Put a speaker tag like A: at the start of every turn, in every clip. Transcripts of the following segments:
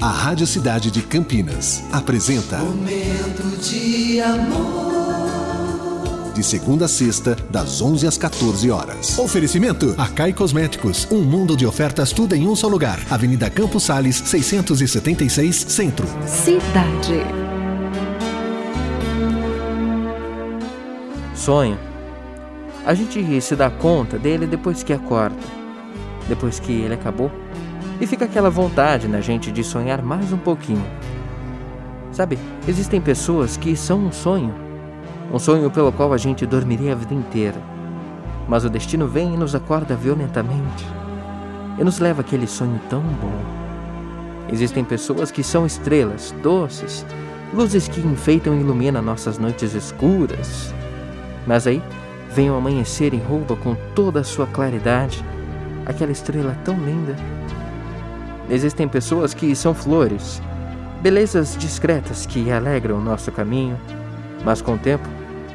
A: A Rádio Cidade de Campinas apresenta
B: Momento de amor.
A: De segunda a sexta, das 11 às 14 horas. Oferecimento: Acai Cosméticos. Um mundo de ofertas, tudo em um só lugar. Avenida Campos Sales, 676, Centro.
C: Cidade.
D: Sonho. A gente se dá conta dele depois que acorda, depois que ele acabou, e fica aquela vontade na gente de sonhar mais um pouquinho. Sabe, existem pessoas que são um sonho, um sonho pelo qual a gente dormiria a vida inteira, mas o destino vem e nos acorda violentamente e nos leva àquele sonho tão bom. Existem pessoas que são estrelas, doces, luzes que enfeitam e iluminam nossas noites escuras, mas aí vem o amanhecer e rouba com toda a sua claridade aquela estrela tão linda. Existem pessoas que são flores, belezas discretas que alegram o nosso caminho, mas com o tempo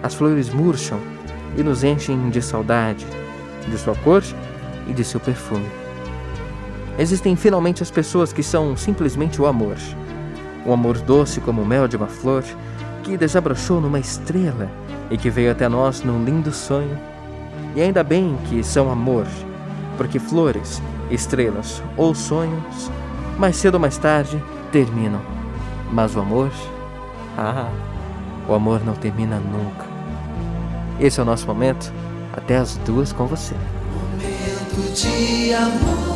D: as flores murcham e nos enchem de saudade, de sua cor e de seu perfume. Existem finalmente as pessoas que são simplesmente o amor. O amor doce como o mel de uma flor, que desabrochou numa estrela e que veio até nós num lindo sonho. E ainda bem que são amor, porque flores, estrelas ou sonhos, mais cedo ou mais tarde, terminam. Mas o amor, ah, o amor não termina nunca. Esse é o nosso momento. Até as duas com você.
B: Momento de amor.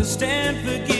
E: understand forgiveness.